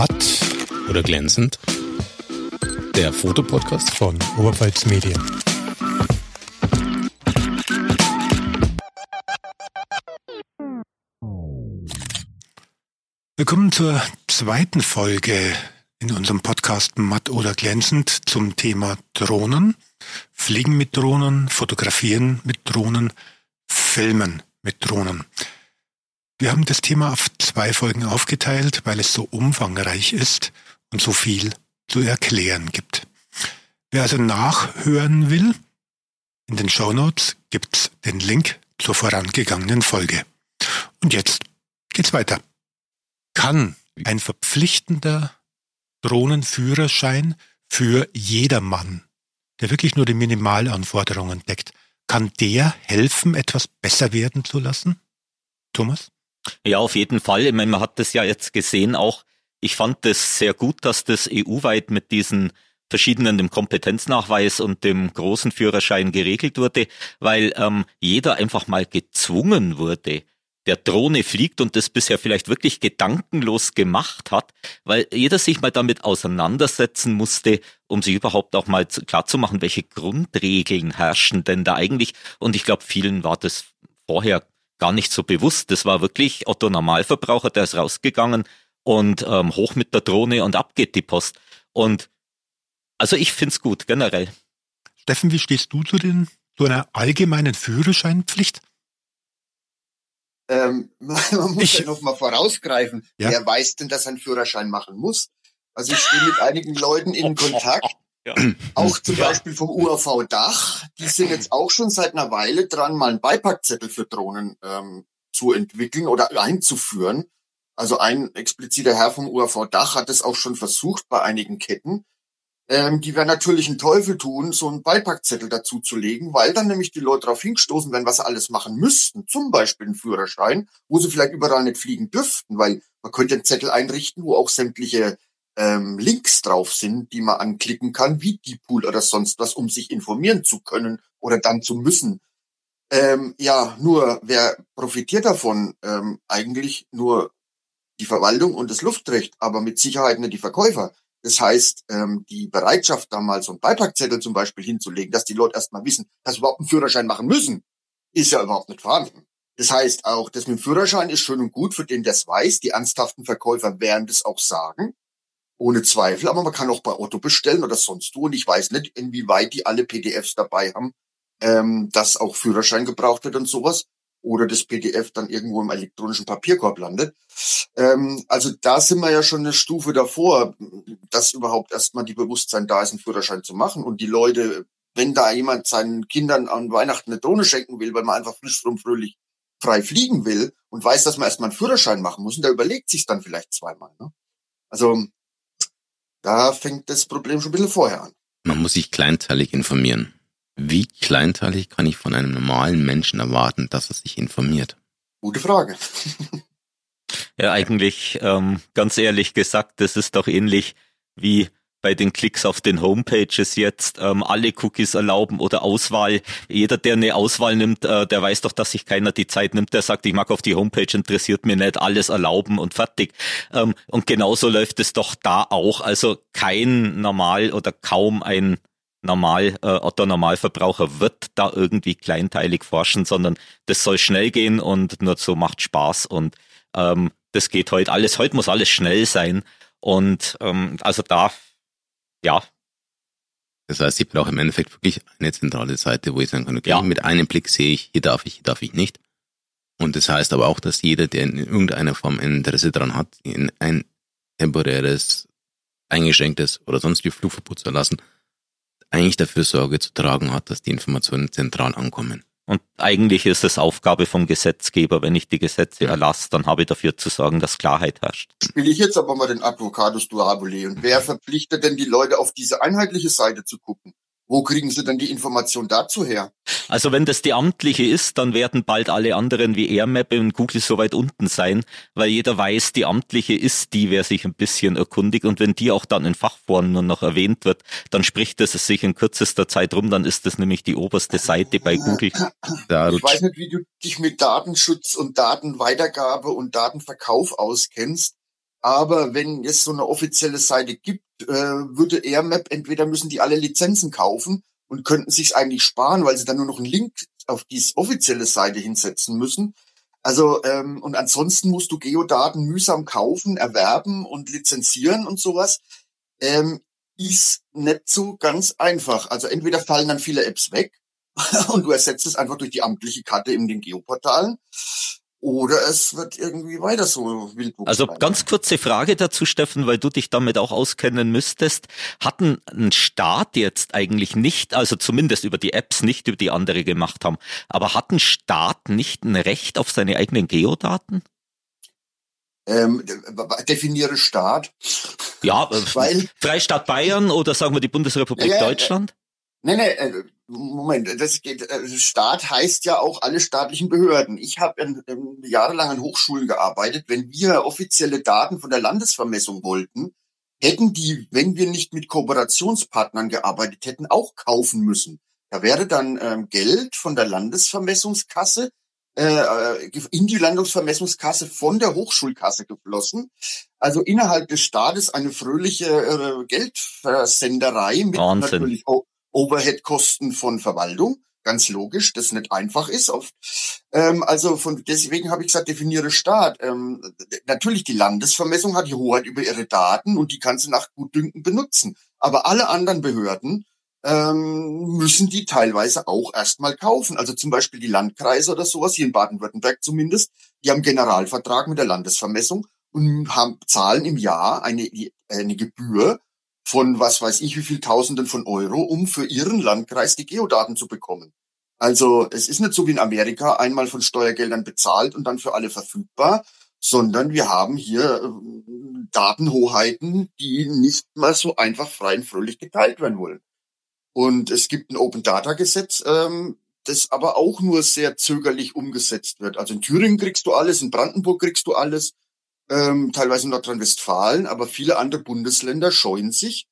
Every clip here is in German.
Matt oder glänzend? Der Fotopodcast von Oberpfalz Medien. Willkommen zur zweiten Folge in unserem Podcast Matt oder glänzend zum Thema Drohnen. Fliegen mit Drohnen, fotografieren mit Drohnen, filmen mit Drohnen. Wir haben das Thema auf zwei Folgen aufgeteilt, weil es so umfangreich ist und so viel zu erklären gibt. Wer also nachhören will, in den Show Notes gibt's den Link zur vorangegangenen Folge. Und jetzt geht's weiter. Kann ein verpflichtender Drohnenführerschein für jedermann, der wirklich nur die Minimalanforderungen deckt, kann der helfen, etwas besser werden zu lassen? Thomas? Ja, auf jeden Fall. Ich meine, man hat das ja jetzt gesehen auch. Ich fand das sehr gut, dass das EU-weit mit diesen verschiedenen dem Kompetenznachweis und dem großen Führerschein geregelt wurde, weil ähm, jeder einfach mal gezwungen wurde, der Drohne fliegt und das bisher vielleicht wirklich gedankenlos gemacht hat, weil jeder sich mal damit auseinandersetzen musste, um sich überhaupt auch mal klarzumachen, welche Grundregeln herrschen denn da eigentlich. Und ich glaube, vielen war das vorher gar nicht so bewusst. Das war wirklich Otto Normalverbraucher, der ist rausgegangen und ähm, hoch mit der Drohne und ab geht die Post. Und also ich find's gut, generell. Steffen, wie stehst du zu, den, zu einer allgemeinen Führerscheinpflicht? Ähm, man muss ich, ja noch mal vorausgreifen. Ja? Wer weiß denn, dass er einen Führerschein machen muss? Also ich stehe mit einigen Leuten in Kontakt, ja. Auch zum ja. Beispiel vom UAV Dach. Die sind jetzt auch schon seit einer Weile dran, mal einen Beipackzettel für Drohnen ähm, zu entwickeln oder einzuführen. Also ein expliziter Herr vom UAV Dach hat es auch schon versucht bei einigen Ketten. Ähm, die werden natürlich einen Teufel tun, so einen Beipackzettel dazu zu legen, weil dann nämlich die Leute darauf hingestoßen werden, was sie alles machen müssten. Zum Beispiel einen Führerschein, wo sie vielleicht überall nicht fliegen dürften, weil man könnte einen Zettel einrichten, wo auch sämtliche ähm, Links drauf sind, die man anklicken kann, wie Deeppool oder sonst was, um sich informieren zu können oder dann zu müssen. Ähm, ja, nur wer profitiert davon? Ähm, eigentlich nur die Verwaltung und das Luftrecht, aber mit Sicherheit nicht die Verkäufer. Das heißt, ähm, die Bereitschaft, da mal so einen Beipackzettel zum Beispiel hinzulegen, dass die Leute erstmal wissen, dass sie überhaupt einen Führerschein machen müssen, ist ja überhaupt nicht vorhanden. Das heißt auch, das mit dem Führerschein ist schön und gut für den, der es weiß. Die ernsthaften Verkäufer werden das auch sagen ohne Zweifel. Aber man kann auch bei Otto bestellen oder sonst wo. Und ich weiß nicht, inwieweit die alle PDFs dabei haben, ähm, dass auch Führerschein gebraucht wird und sowas. Oder das PDF dann irgendwo im elektronischen Papierkorb landet. Ähm, also da sind wir ja schon eine Stufe davor, dass überhaupt erstmal die Bewusstsein da ist, einen Führerschein zu machen. Und die Leute, wenn da jemand seinen Kindern an Weihnachten eine Drohne schenken will, weil man einfach frisch frum fröhlich frei fliegen will und weiß, dass man erstmal einen Führerschein machen muss, und der überlegt sich dann vielleicht zweimal. Ne? Also da fängt das Problem schon ein bisschen vorher an. Man muss sich kleinteilig informieren. Wie kleinteilig kann ich von einem normalen Menschen erwarten, dass er sich informiert? Gute Frage. ja, eigentlich, ähm, ganz ehrlich gesagt, das ist doch ähnlich wie bei den Klicks auf den Homepages jetzt ähm, alle Cookies erlauben oder Auswahl. Jeder, der eine Auswahl nimmt, äh, der weiß doch, dass sich keiner die Zeit nimmt. Der sagt, ich mag auf die Homepage, interessiert mir nicht, alles erlauben und fertig. Ähm, und genauso läuft es doch da auch. Also kein normal oder kaum ein normal äh, oder Normalverbraucher wird da irgendwie kleinteilig forschen, sondern das soll schnell gehen und nur so macht Spaß und ähm, das geht heute alles. Heute muss alles schnell sein und ähm, also da ja. Das heißt, ich brauche im Endeffekt wirklich eine zentrale Seite, wo ich sagen kann, okay, ja. mit einem Blick sehe ich, hier darf ich, hier darf ich nicht. Und das heißt aber auch, dass jeder, der in irgendeiner Form ein Interesse daran hat, in ein temporäres, eingeschränktes oder sonst wie Flugverbot zu erlassen, eigentlich dafür Sorge zu tragen hat, dass die Informationen zentral ankommen. Und eigentlich ist es Aufgabe vom Gesetzgeber, wenn ich die Gesetze erlasse, dann habe ich dafür zu sorgen, dass Klarheit herrscht. Spiele ich jetzt aber mal den Advocatus Duabule. Und wer verpflichtet denn die Leute auf diese einheitliche Seite zu gucken? Wo kriegen Sie denn die Information dazu her? Also wenn das die amtliche ist, dann werden bald alle anderen wie AirMap und Google so weit unten sein, weil jeder weiß, die amtliche ist die, wer sich ein bisschen erkundigt. Und wenn die auch dann in Fachforen nur noch erwähnt wird, dann spricht es sich in kürzester Zeit rum, dann ist das nämlich die oberste Seite bei Google. Ich weiß nicht, wie du dich mit Datenschutz und Datenweitergabe und Datenverkauf auskennst. Aber wenn es so eine offizielle Seite gibt, äh, würde AirMap entweder müssen die alle Lizenzen kaufen und könnten sich eigentlich sparen, weil sie dann nur noch einen Link auf die offizielle Seite hinsetzen müssen. Also ähm, und ansonsten musst du Geodaten mühsam kaufen, erwerben und lizenzieren und sowas. Ähm, ist nicht so ganz einfach. Also entweder fallen dann viele Apps weg und du ersetzt es einfach durch die amtliche Karte in den Geoportalen oder es wird irgendwie weiter so Wildwuchs. Also ganz kurze Frage dazu, Steffen, weil du dich damit auch auskennen müsstest. Hatten ein Staat jetzt eigentlich nicht, also zumindest über die Apps, nicht über die andere gemacht haben, aber hat ein Staat nicht ein Recht auf seine eigenen Geodaten? Ähm, definiere Staat. Ja, äh, weil, Freistaat Bayern oder sagen wir die Bundesrepublik ja, Deutschland? Nee, nee, äh, Moment, das geht, äh, Staat heißt ja auch alle staatlichen Behörden. Ich habe jahrelang an Hochschulen gearbeitet. Wenn wir offizielle Daten von der Landesvermessung wollten, hätten die, wenn wir nicht mit Kooperationspartnern gearbeitet hätten, auch kaufen müssen. Da wäre dann ähm, Geld von der Landesvermessungskasse äh, in die Landesvermessungskasse von der Hochschulkasse geflossen. Also innerhalb des Staates eine fröhliche äh, Geldversenderei mit Wahnsinn. natürlich Overhead-Kosten von Verwaltung. Ganz logisch, das nicht einfach ist oft. Ähm, also von deswegen habe ich gesagt, definiere Staat. Ähm, natürlich die Landesvermessung hat die Hoheit über ihre Daten und die kann sie nach Gutdünken benutzen. Aber alle anderen Behörden ähm, müssen die teilweise auch erstmal kaufen. Also zum Beispiel die Landkreise oder sowas, hier in Baden-Württemberg zumindest, die haben Generalvertrag mit der Landesvermessung und haben, zahlen im Jahr eine, eine Gebühr von was weiß ich wie viel Tausenden von Euro, um für ihren Landkreis die Geodaten zu bekommen. Also es ist nicht so wie in Amerika einmal von Steuergeldern bezahlt und dann für alle verfügbar, sondern wir haben hier äh, Datenhoheiten, die nicht mal so einfach frei und fröhlich geteilt werden wollen. Und es gibt ein Open Data Gesetz, ähm, das aber auch nur sehr zögerlich umgesetzt wird. Also in Thüringen kriegst du alles, in Brandenburg kriegst du alles, ähm, teilweise in Nordrhein-Westfalen, aber viele andere Bundesländer scheuen sich,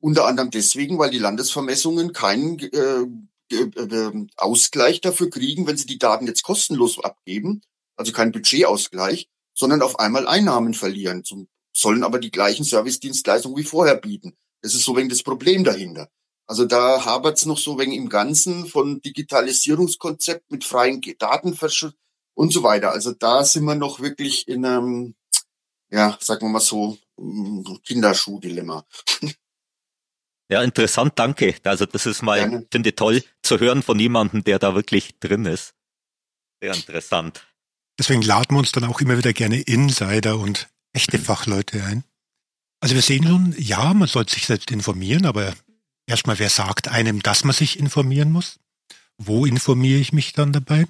unter anderem deswegen, weil die Landesvermessungen keinen äh, äh, Ausgleich dafür kriegen, wenn sie die Daten jetzt kostenlos abgeben, also kein Budgetausgleich, sondern auf einmal Einnahmen verlieren, zum, sollen aber die gleichen Servicedienstleistungen wie vorher bieten. Das ist so wegen das Problem dahinter. Also da habert's noch so wegen im Ganzen von Digitalisierungskonzept mit freien Datenverschutz und so weiter. Also da sind wir noch wirklich in einem ja, sagen wir mal so, Kinderschuhdilemma. Ja, interessant, danke. Also das ist mal, Gerne. finde ich toll zu hören von jemandem, der da wirklich drin ist. Sehr interessant. Deswegen laden wir uns dann auch immer wieder gerne Insider und echte Fachleute ein. Also wir sehen schon, ja, man sollte sich selbst informieren, aber erstmal, wer sagt einem, dass man sich informieren muss? Wo informiere ich mich dann dabei?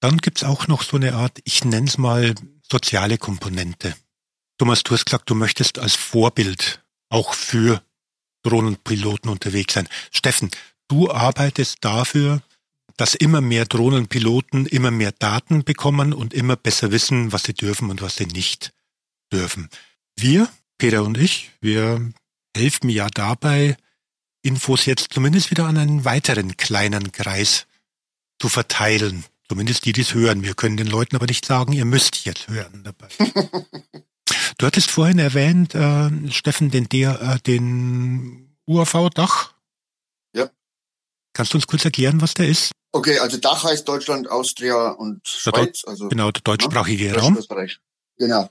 Dann gibt's auch noch so eine Art, ich nenne es mal soziale Komponente. Thomas, du hast gesagt, du möchtest als Vorbild auch für Drohnenpiloten unterwegs sein. Steffen, du arbeitest dafür, dass immer mehr Drohnenpiloten immer mehr Daten bekommen und immer besser wissen, was sie dürfen und was sie nicht dürfen. Wir, Peter und ich, wir helfen ja dabei, Infos jetzt zumindest wieder an einen weiteren kleinen Kreis zu verteilen. Zumindest die, die es hören. Wir können den Leuten aber nicht sagen, ihr müsst jetzt hören dabei. du hattest vorhin erwähnt, äh, Steffen, den, der, äh, den UAV-Dach. Ja. Kannst du uns kurz erklären, was der ist? Okay, also Dach heißt Deutschland, Austria und Schweiz. Also, genau, der deutschsprachige ja, Raum. Genau.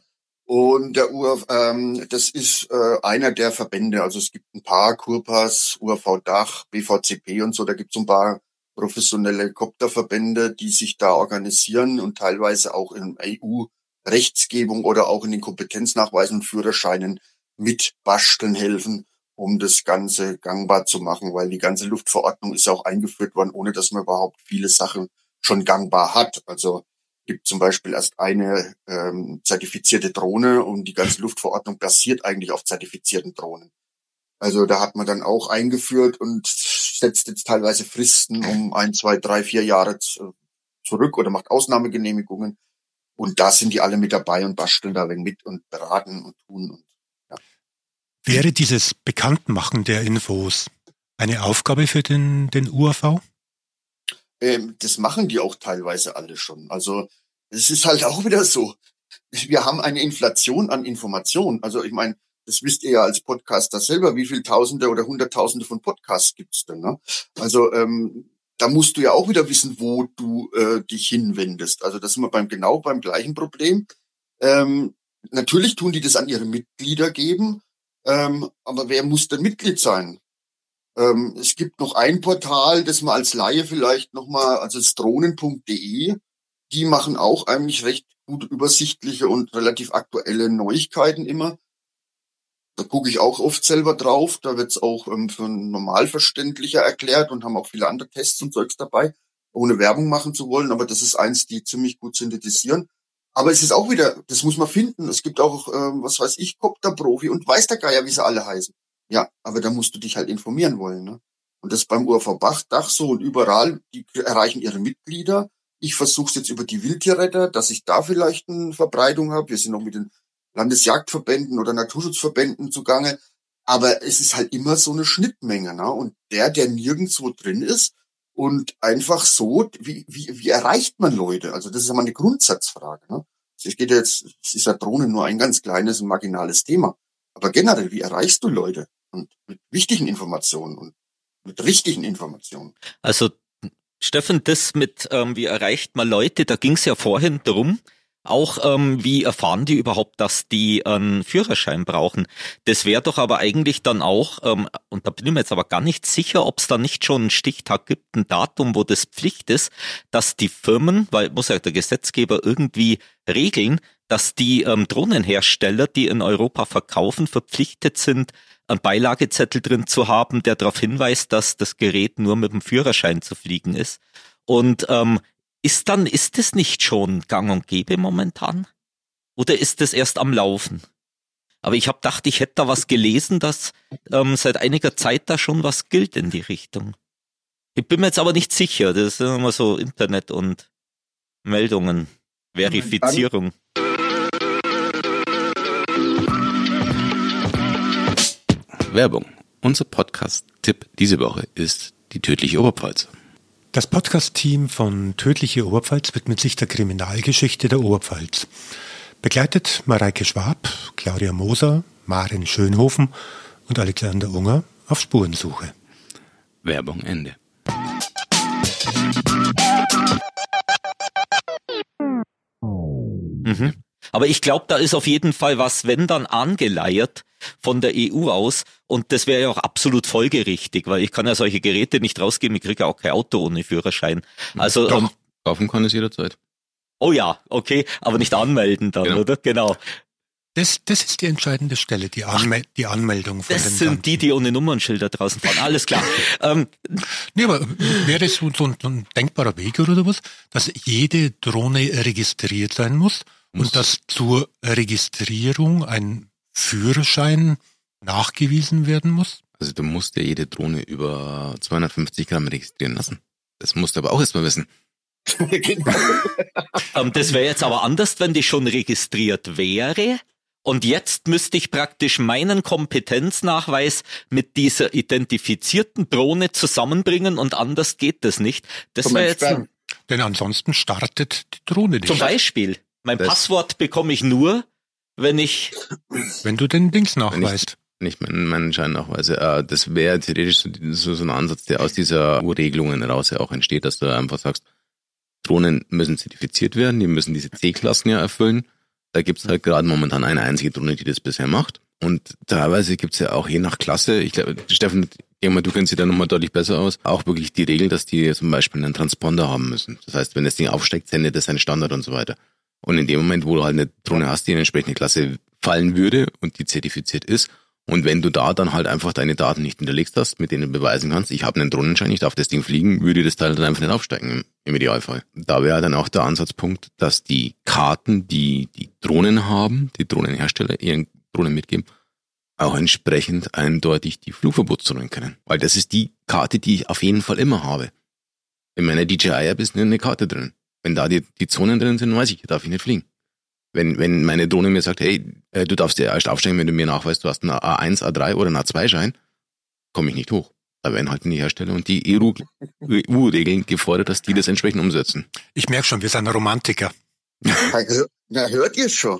Und der UAV, ähm, das ist äh, einer der Verbände. Also es gibt ein paar Kurpas, UAV Dach, BVCP und so. Da gibt es ein paar professionelle Helikopterverbände, die sich da organisieren und teilweise auch in EU-Rechtsgebung oder auch in den Kompetenznachweisen und Führerscheinen mit basteln helfen, um das Ganze gangbar zu machen, weil die ganze Luftverordnung ist auch eingeführt worden, ohne dass man überhaupt viele Sachen schon gangbar hat. Also gibt zum Beispiel erst eine ähm, zertifizierte Drohne und die ganze Luftverordnung basiert eigentlich auf zertifizierten Drohnen. Also da hat man dann auch eingeführt und setzt jetzt teilweise Fristen um ein, zwei, drei, vier Jahre zurück oder macht Ausnahmegenehmigungen. Und da sind die alle mit dabei und basteln da wenig mit und beraten und tun. Und, ja. Wäre dieses Bekanntmachen der Infos eine Aufgabe für den, den UAV? Ähm, das machen die auch teilweise alle schon. Also es ist halt auch wieder so. wir haben eine Inflation an Informationen. Also ich meine, das wisst ihr ja als Podcaster selber, wie viele Tausende oder Hunderttausende von Podcasts gibt's denn? Ne? Also ähm, da musst du ja auch wieder wissen, wo du äh, dich hinwendest. Also das sind wir beim genau beim gleichen Problem. Ähm, natürlich tun die das an ihre Mitglieder geben, ähm, aber wer muss denn Mitglied sein? Ähm, es gibt noch ein Portal, das man als Laie vielleicht nochmal, also das drohnen.de, die machen auch eigentlich recht gut übersichtliche und relativ aktuelle Neuigkeiten immer. Da gucke ich auch oft selber drauf. Da wird's auch ähm, für normalverständlicher erklärt und haben auch viele andere Tests und Zeugs dabei, ohne Werbung machen zu wollen. Aber das ist eins, die ziemlich gut synthetisieren. Aber es ist auch wieder, das muss man finden. Es gibt auch, ähm, was weiß ich, Copter-Profi und weiß der Geier, wie sie alle heißen. Ja, aber da musst du dich halt informieren wollen. Ne? Und das beim URV Bachdach so und überall, die erreichen ihre Mitglieder. Ich versuche es jetzt über die Wildtierretter, dass ich da vielleicht eine Verbreitung habe. Wir sind noch mit den Landesjagdverbänden oder Naturschutzverbänden zugange. Aber es ist halt immer so eine Schnittmenge. Ne? Und der, der nirgendwo drin ist und einfach so, wie, wie, wie erreicht man Leute? Also das ist ja mal eine Grundsatzfrage. Ne? Es geht jetzt, es ist ja Drohnen nur ein ganz kleines und marginales Thema. Aber generell, wie erreichst du Leute? Und mit wichtigen Informationen und mit richtigen Informationen. Also Steffen, das mit ähm, wie erreicht man Leute, da ging es ja vorhin drum, auch ähm, wie erfahren die überhaupt, dass die einen Führerschein brauchen? Das wäre doch aber eigentlich dann auch, ähm, und da bin ich mir jetzt aber gar nicht sicher, ob es da nicht schon einen Stichtag gibt, ein Datum, wo das Pflicht ist, dass die Firmen, weil muss ja der Gesetzgeber irgendwie regeln, dass die ähm, Drohnenhersteller, die in Europa verkaufen, verpflichtet sind, einen Beilagezettel drin zu haben, der darauf hinweist, dass das Gerät nur mit dem Führerschein zu fliegen ist. Und ähm, ist dann, ist es nicht schon gang und gäbe momentan? Oder ist es erst am Laufen? Aber ich habe gedacht, ich hätte da was gelesen, dass ähm, seit einiger Zeit da schon was gilt in die Richtung. Ich bin mir jetzt aber nicht sicher. Das ist immer so Internet und Meldungen, Verifizierung. Werbung. Unser Podcast-Tipp diese Woche ist die tödliche Oberpfalz. Das Podcast-Team von Tödliche Oberpfalz widmet sich der Kriminalgeschichte der Oberpfalz. Begleitet Mareike Schwab, Claudia Moser, Maren Schönhofen und Alexander Unger auf Spurensuche. Werbung Ende. Mhm. Aber ich glaube, da ist auf jeden Fall was, wenn dann angeleiert von der EU aus. Und das wäre ja auch absolut folgerichtig, weil ich kann ja solche Geräte nicht rausgeben, ich kriege ja auch kein Auto ohne Führerschein. Also Doch, ähm, kaufen kann es jederzeit. Oh ja, okay, aber nicht anmelden dann, genau. oder? Genau. Das, das ist die entscheidende Stelle, die, Anmel Ach, die Anmeldung von Das sind Ganzen. die, die ohne Nummernschilder draußen fahren. Alles klar. ähm, nee, aber wäre es so, so, ein, so ein denkbarer Weg oder was, dass jede Drohne registriert sein muss und dass zur Registrierung ein Führerschein nachgewiesen werden muss? Also du musst ja jede Drohne über 250 Gramm registrieren lassen. Das musst du aber auch erstmal wissen. genau. ähm, das wäre jetzt aber anders, wenn die schon registriert wäre. Und jetzt müsste ich praktisch meinen Kompetenznachweis mit dieser identifizierten Drohne zusammenbringen und anders geht das nicht. Das wäre jetzt. Denn ansonsten startet die Drohne nicht. Zum Beispiel. Mein das Passwort bekomme ich nur, wenn ich. Wenn du den Dings nachweist. Nicht meinen, meinen Schein nachweise. Äh, das wäre theoretisch so, so ein Ansatz, der aus dieser U-Regelungen heraus ja auch entsteht, dass du einfach sagst, Drohnen müssen zertifiziert werden, die müssen diese C-Klassen ja erfüllen. Da gibt's halt gerade momentan eine einzige Drohne, die das bisher macht. Und teilweise gibt's ja auch je nach Klasse, ich glaube, Steffen, mal, du kennst sie da nochmal deutlich besser aus, auch wirklich die Regel, dass die zum Beispiel einen Transponder haben müssen. Das heißt, wenn das Ding aufsteigt, sendet das seinen Standard und so weiter. Und in dem Moment, wo du halt eine Drohne hast, die in eine entsprechende Klasse fallen würde und die zertifiziert ist, und wenn du da dann halt einfach deine Daten nicht hinterlegst hast, mit denen du beweisen kannst, ich habe einen Drohnenschein, ich darf das Ding fliegen, würde das Teil dann einfach nicht aufsteigen im, im Idealfall. Da wäre dann auch der Ansatzpunkt, dass die Karten, die die Drohnen haben, die Drohnenhersteller ihren Drohnen mitgeben, auch entsprechend eindeutig die Flugverbotszonen kennen. Weil das ist die Karte, die ich auf jeden Fall immer habe. In meiner DJI-App ist eine Karte drin. Wenn da die, die Zonen drin sind, weiß ich, darf ich nicht fliegen. Wenn, wenn meine Drohne mir sagt, hey, äh, du darfst dir erst aufsteigen, wenn du mir nachweist, du hast einen A1, A3 oder einen A2-Schein, komme ich nicht hoch. Da werden halt die Hersteller und die EU-Regeln gefordert, dass die das entsprechend umsetzen. Ich merke schon, wir sind Romantiker. Na, hört ihr schon?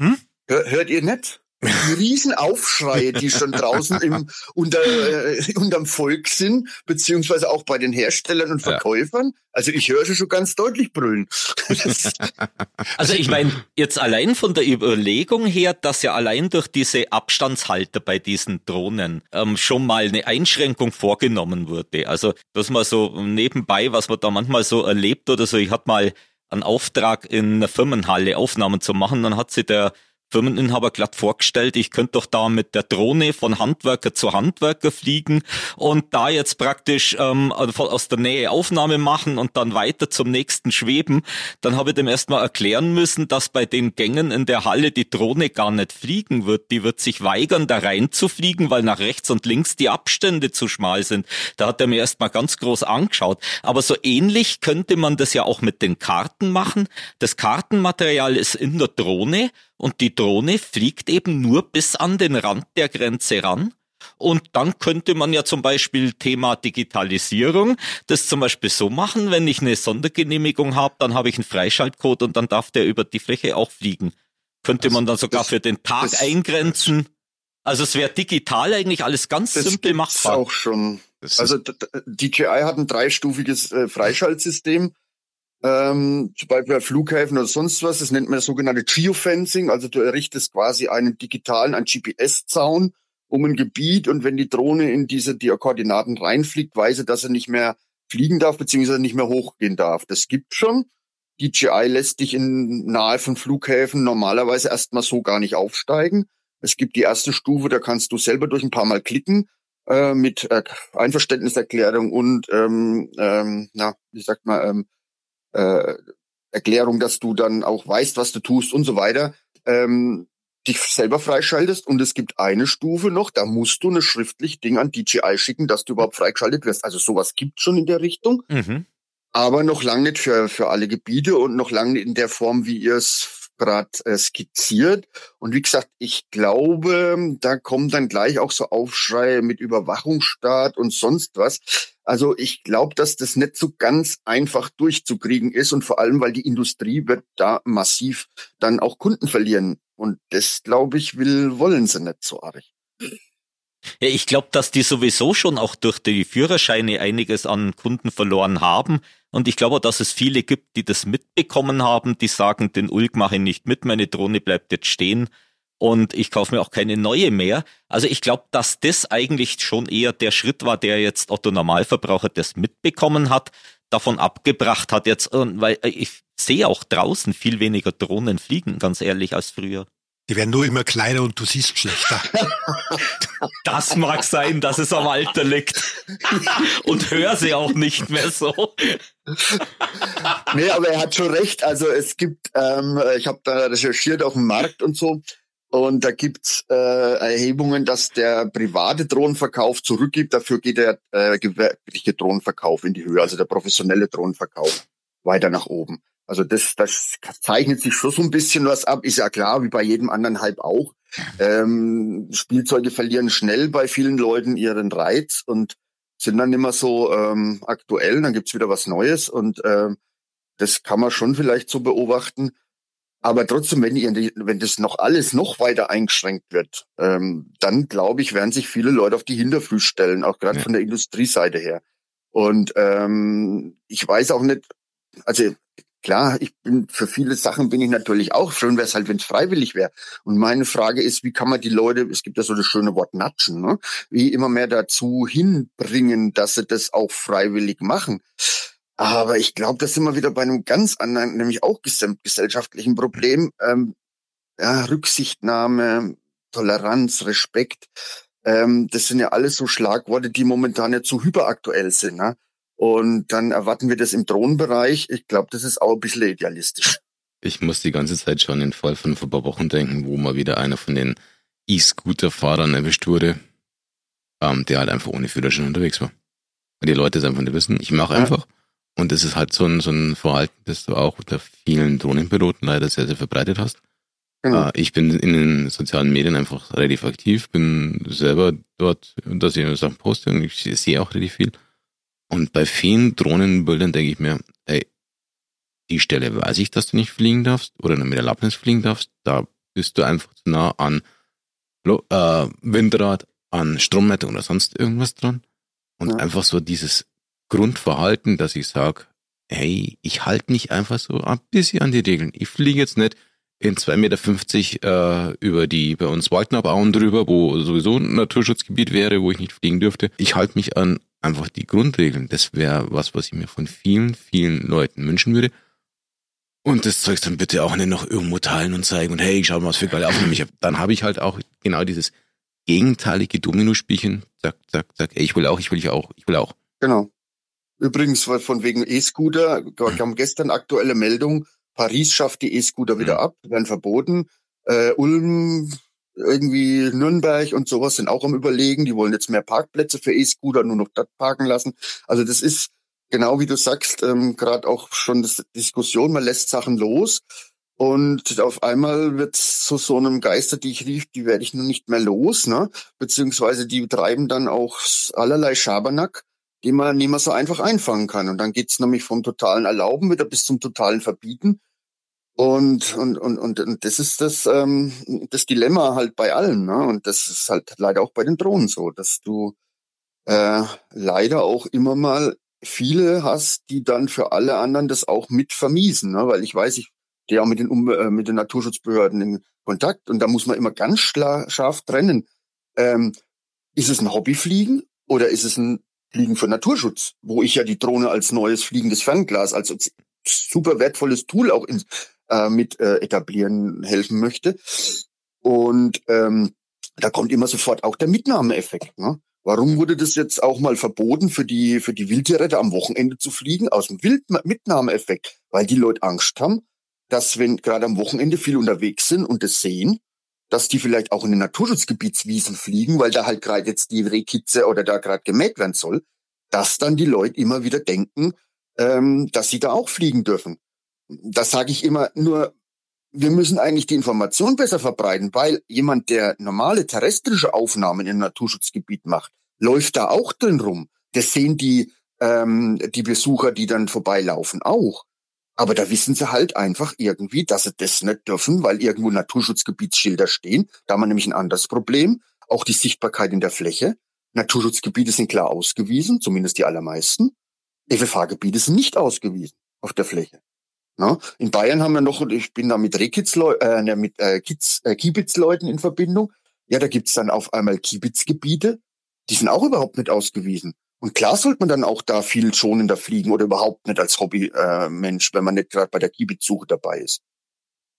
Hm? Hört ihr nicht? Die Riesenaufschreie, die schon draußen im, unter, äh, unterm Volk sind, beziehungsweise auch bei den Herstellern und Verkäufern. Also ich höre sie schon ganz deutlich brüllen. also ich meine, jetzt allein von der Überlegung her, dass ja allein durch diese Abstandshalter bei diesen Drohnen ähm, schon mal eine Einschränkung vorgenommen wurde. Also das mal so nebenbei, was man da manchmal so erlebt oder so. Ich hatte mal einen Auftrag in einer Firmenhalle Aufnahmen zu machen, dann hat sie der Firmeninhaber glatt vorgestellt, ich könnte doch da mit der Drohne von Handwerker zu Handwerker fliegen und da jetzt praktisch ähm, aus der Nähe Aufnahme machen und dann weiter zum nächsten schweben. Dann habe ich dem erstmal erklären müssen, dass bei den Gängen in der Halle die Drohne gar nicht fliegen wird. Die wird sich weigern, da rein zu fliegen, weil nach rechts und links die Abstände zu schmal sind. Da hat er mir erstmal ganz groß angeschaut. Aber so ähnlich könnte man das ja auch mit den Karten machen. Das Kartenmaterial ist in der Drohne und die Drohne fliegt eben nur bis an den Rand der Grenze ran. Und dann könnte man ja zum Beispiel Thema Digitalisierung das zum Beispiel so machen, wenn ich eine Sondergenehmigung habe, dann habe ich einen Freischaltcode und dann darf der über die Fläche auch fliegen. Könnte also man dann sogar das, für den Tag das, eingrenzen. Also es wäre digital eigentlich alles ganz das simpel machbar. auch schon. Also DJI hat ein dreistufiges äh, Freischaltsystem. Ähm, zum Beispiel bei Flughäfen oder sonst was, das nennt man das sogenannte Geofencing, also du errichtest quasi einen digitalen, einen GPS-Zaun um ein Gebiet und wenn die Drohne in diese die Koordinaten reinfliegt, weiß er, dass er nicht mehr fliegen darf, beziehungsweise nicht mehr hochgehen darf. Das gibt schon. DJI lässt dich in nahe von Flughäfen normalerweise erstmal so gar nicht aufsteigen. Es gibt die erste Stufe, da kannst du selber durch ein paar Mal klicken äh, mit äh, Einverständniserklärung und ähm, ähm, na, wie sagt man, ähm, äh, Erklärung, dass du dann auch weißt, was du tust und so weiter, ähm, dich selber freischaltest. Und es gibt eine Stufe noch, da musst du eine schriftlich Ding an DJI schicken, dass du überhaupt freigeschaltet wirst. Also sowas gibt schon in der Richtung. Mhm. Aber noch lange nicht für, für alle Gebiete und noch lange nicht in der Form, wie ihr es gerade äh, skizziert. Und wie gesagt, ich glaube, da kommen dann gleich auch so Aufschreie mit Überwachungsstaat und sonst was. Also ich glaube, dass das nicht so ganz einfach durchzukriegen ist und vor allem, weil die Industrie wird da massiv dann auch Kunden verlieren. Und das, glaube ich, will, wollen sie nicht so arg. Ja, ich glaube, dass die sowieso schon auch durch die Führerscheine einiges an Kunden verloren haben. Und ich glaube, dass es viele gibt, die das mitbekommen haben, die sagen, den Ulk mache ich nicht mit, meine Drohne bleibt jetzt stehen und ich kaufe mir auch keine neue mehr. Also ich glaube, dass das eigentlich schon eher der Schritt war, der jetzt Otto Normalverbraucher das mitbekommen hat, davon abgebracht hat jetzt, weil ich sehe auch draußen viel weniger Drohnen fliegen, ganz ehrlich, als früher. Die werden nur immer kleiner und du siehst schlechter. Das mag sein, dass es am Alter liegt. Und hör sie auch nicht mehr so. Nee, aber er hat schon recht. Also es gibt, ähm, ich habe da recherchiert auf dem Markt und so. Und da gibt's äh, Erhebungen, dass der private Drohnenverkauf zurückgibt. Dafür geht der äh, gewerbliche Drohnenverkauf in die Höhe, also der professionelle Drohnenverkauf weiter nach oben. Also das, das zeichnet sich schon so ein bisschen was ab. Ist ja klar, wie bei jedem anderen Hype auch. Ähm, Spielzeuge verlieren schnell bei vielen Leuten ihren Reiz und sind dann immer so ähm, aktuell. Dann gibt's wieder was Neues und ähm, das kann man schon vielleicht so beobachten. Aber trotzdem, wenn, die, wenn das noch alles noch weiter eingeschränkt wird, ähm, dann glaube ich, werden sich viele Leute auf die Hinterfüße stellen, auch gerade ja. von der Industrieseite her. Und ähm, ich weiß auch nicht, also Klar, ich bin für viele Sachen bin ich natürlich auch. Schön wäre es halt, wenn es freiwillig wäre. Und meine Frage ist, wie kann man die Leute, es gibt ja so das schöne Wort natschen, ne? wie immer mehr dazu hinbringen, dass sie das auch freiwillig machen. Aber ich glaube, das sind wir wieder bei einem ganz anderen, nämlich auch gesellschaftlichen Problem. Ähm, ja, Rücksichtnahme, Toleranz, Respekt. Ähm, das sind ja alles so Schlagworte, die momentan ja zu hyperaktuell sind. Ne? Und dann erwarten wir das im Drohnenbereich. Ich glaube, das ist auch ein bisschen idealistisch. Ich muss die ganze Zeit schon in den Fall von vor ein paar Wochen denken, wo mal wieder einer von den E-Scooter-Fahrern erwischt wurde, ähm, der halt einfach ohne Führerschein unterwegs war. Weil die Leute es einfach nicht wissen. Ich mache einfach. Ja. Und das ist halt so ein, so ein Verhalten, das du auch unter vielen Drohnenpiloten leider sehr, sehr verbreitet hast. Genau. Äh, ich bin in den sozialen Medien einfach relativ aktiv, bin selber dort, dass ich Sachen poste und ich sehe auch relativ viel. Und bei vielen Drohnenbildern denke ich mir, ey, die Stelle weiß ich, dass du nicht fliegen darfst oder mit Erlaubnis fliegen darfst. Da bist du einfach zu nah an äh, Windrad, an Stromleitung oder sonst irgendwas dran. Und ja. einfach so dieses Grundverhalten, dass ich sage, hey, ich halte mich einfach so ein bisschen an die Regeln. Ich fliege jetzt nicht in 2,50 Meter äh, über die bei uns Waldnabauen drüber, wo sowieso ein Naturschutzgebiet wäre, wo ich nicht fliegen dürfte. Ich halte mich an einfach die Grundregeln. Das wäre was, was ich mir von vielen, vielen Leuten wünschen würde. Und das Zeug dann bitte auch nicht noch irgendwo teilen und zeigen und hey, schau mal, was für geile Aufnahmen ich habe. Dann habe ich halt auch genau dieses gegenteilige Domino-Spielchen. Zack, zack, zack. Ey, ich will auch, ich will ich auch, ich will auch. Genau. Übrigens von wegen E-Scooter, wir haben gestern aktuelle Meldung, Paris schafft die E-Scooter wieder ab, werden verboten. Äh, Ulm, irgendwie Nürnberg und sowas sind auch am überlegen, die wollen jetzt mehr Parkplätze für E-Scooter nur noch dort parken lassen. Also das ist genau wie du sagst, ähm, gerade auch schon das Diskussion, man lässt Sachen los und auf einmal wird zu so einem Geister, die ich rief, die werde ich nun nicht mehr los, ne? Beziehungsweise die treiben dann auch allerlei Schabernack die man nicht mehr so einfach einfangen kann. Und dann geht's nämlich vom totalen Erlauben wieder bis zum totalen Verbieten. Und, und, und, und, und das ist das, ähm, das Dilemma halt bei allen. Ne? Und das ist halt leider auch bei den Drohnen so, dass du äh, leider auch immer mal viele hast, die dann für alle anderen das auch mit vermiesen. Ne? Weil ich weiß, ich stehe auch mit den, um äh, mit den Naturschutzbehörden in Kontakt und da muss man immer ganz scharf trennen. Ähm, ist es ein Hobbyfliegen oder ist es ein Fliegen für Naturschutz, wo ich ja die Drohne als neues fliegendes Fernglas, als super wertvolles Tool auch in, äh, mit äh, etablieren helfen möchte. Und ähm, da kommt immer sofort auch der Mitnahmeeffekt. Ne? Warum wurde das jetzt auch mal verboten, für die, für die Wildtiere am Wochenende zu fliegen? Aus dem Wildmitnahmeeffekt. Weil die Leute Angst haben, dass wenn gerade am Wochenende viel unterwegs sind und das sehen, dass die vielleicht auch in den Naturschutzgebietswiesen fliegen, weil da halt gerade jetzt die Rehkitze oder da gerade gemäht werden soll, dass dann die Leute immer wieder denken, ähm, dass sie da auch fliegen dürfen. Das sage ich immer nur, wir müssen eigentlich die Information besser verbreiten, weil jemand, der normale terrestrische Aufnahmen im Naturschutzgebiet macht, läuft da auch drin rum. Das sehen die, ähm, die Besucher, die dann vorbeilaufen, auch. Aber da wissen sie halt einfach irgendwie, dass sie das nicht dürfen, weil irgendwo Naturschutzgebietsschilder stehen. Da haben wir nämlich ein anderes Problem. Auch die Sichtbarkeit in der Fläche. Naturschutzgebiete sind klar ausgewiesen, zumindest die allermeisten. FFH-Gebiete sind nicht ausgewiesen auf der Fläche. Na? In Bayern haben wir noch, ich bin da mit Rehkitz, äh, ne, mit äh, Kiez, äh, Kiebitzleuten in Verbindung. Ja, da gibt's dann auf einmal Kiebitzgebiete, die sind auch überhaupt nicht ausgewiesen. Und klar sollte man dann auch da viel schonender fliegen oder überhaupt nicht als Hobbymensch, äh, wenn man nicht gerade bei der Kiebitsuche dabei ist.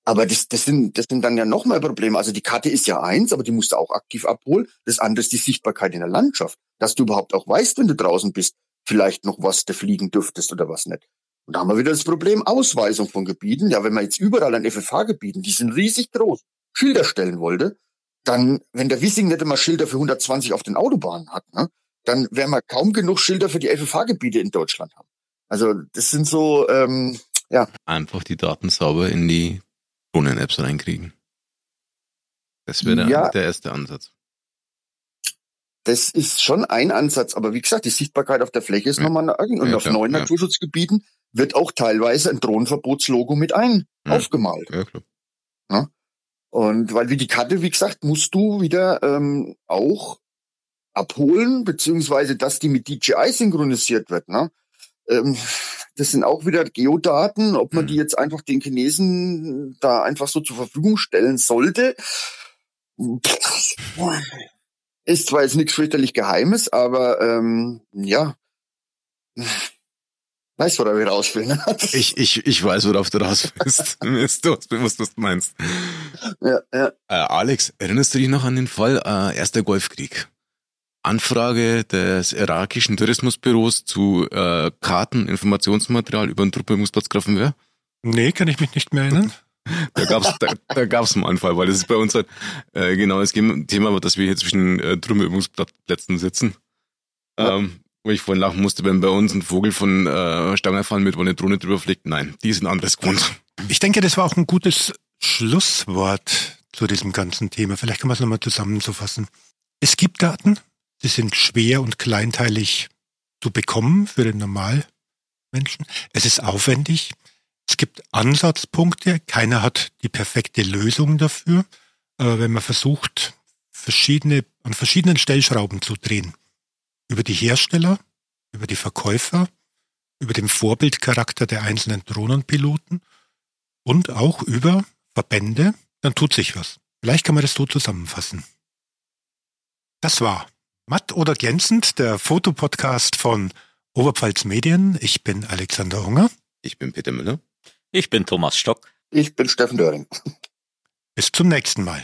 Aber das, das, sind, das sind dann ja noch mal Probleme. Also die Karte ist ja eins, aber die musst du auch aktiv abholen. Das andere ist die Sichtbarkeit in der Landschaft. Dass du überhaupt auch weißt, wenn du draußen bist, vielleicht noch was du fliegen dürftest oder was nicht. Und da haben wir wieder das Problem Ausweisung von Gebieten. Ja, wenn man jetzt überall an FFH-Gebieten, die sind riesig groß, Schilder stellen wollte, dann, wenn der Wissing nicht immer Schilder für 120 auf den Autobahnen hat, ne, dann werden wir kaum genug Schilder für die FFH-Gebiete in Deutschland haben. Also das sind so, ähm, ja. Einfach die Daten sauber in die Drohnen-Apps reinkriegen. Das wäre ja, der erste Ansatz. Das ist schon ein Ansatz, aber wie gesagt, die Sichtbarkeit auf der Fläche ist ja. nochmal eine Und ja, auf klar, neuen ja. Naturschutzgebieten wird auch teilweise ein Drohnenverbotslogo mit ein aufgemalt. Ja, klar. Und weil wie die Karte, wie gesagt, musst du wieder ähm, auch abholen, beziehungsweise dass die mit DJI synchronisiert wird. Ne? Ähm, das sind auch wieder Geodaten, ob man die mhm. jetzt einfach den Chinesen da einfach so zur Verfügung stellen sollte. Ist zwar jetzt nichts fürchterlich Geheimes, aber ähm, ja. Weißt du, worauf ich raus will? Ne? Ich, ich, ich weiß, worauf du raus willst. du hast bewusst, was du meinst. Ja, ja. Äh, Alex, erinnerst du dich noch an den Fall äh, Erster Golfkrieg? Anfrage des irakischen Tourismusbüros zu äh, Karten, Informationsmaterial über den Truppenübungsplatz Grafenwehr? Nee, kann ich mich nicht mehr erinnern. da gab's da, da gab's einen Anfall, weil das ist bei uns halt äh, genau das Thema, dass wir hier zwischen äh, Trümmerübungsplätzen sitzen. Ähm, wo ich vorhin lachen musste, wenn bei uns ein Vogel von äh, Stange fallen mit, wo eine Drohne drüber fliegt. Nein, die ist ein anderes Grund. Ich denke, das war auch ein gutes Schlusswort zu diesem ganzen Thema. Vielleicht kann man es nochmal zusammenzufassen. Es gibt Daten, Sie sind schwer und kleinteilig zu bekommen für den Normalmenschen. Es ist aufwendig. Es gibt Ansatzpunkte, keiner hat die perfekte Lösung dafür. Äh, wenn man versucht, verschiedene, an verschiedenen Stellschrauben zu drehen. Über die Hersteller, über die Verkäufer, über den Vorbildcharakter der einzelnen Drohnenpiloten und auch über Verbände, dann tut sich was. Vielleicht kann man das so zusammenfassen. Das war Matt oder glänzend, der Fotopodcast von Oberpfalz Medien. Ich bin Alexander Unger. Ich bin Peter Müller. Ich bin Thomas Stock. Ich bin Steffen Döring. Bis zum nächsten Mal.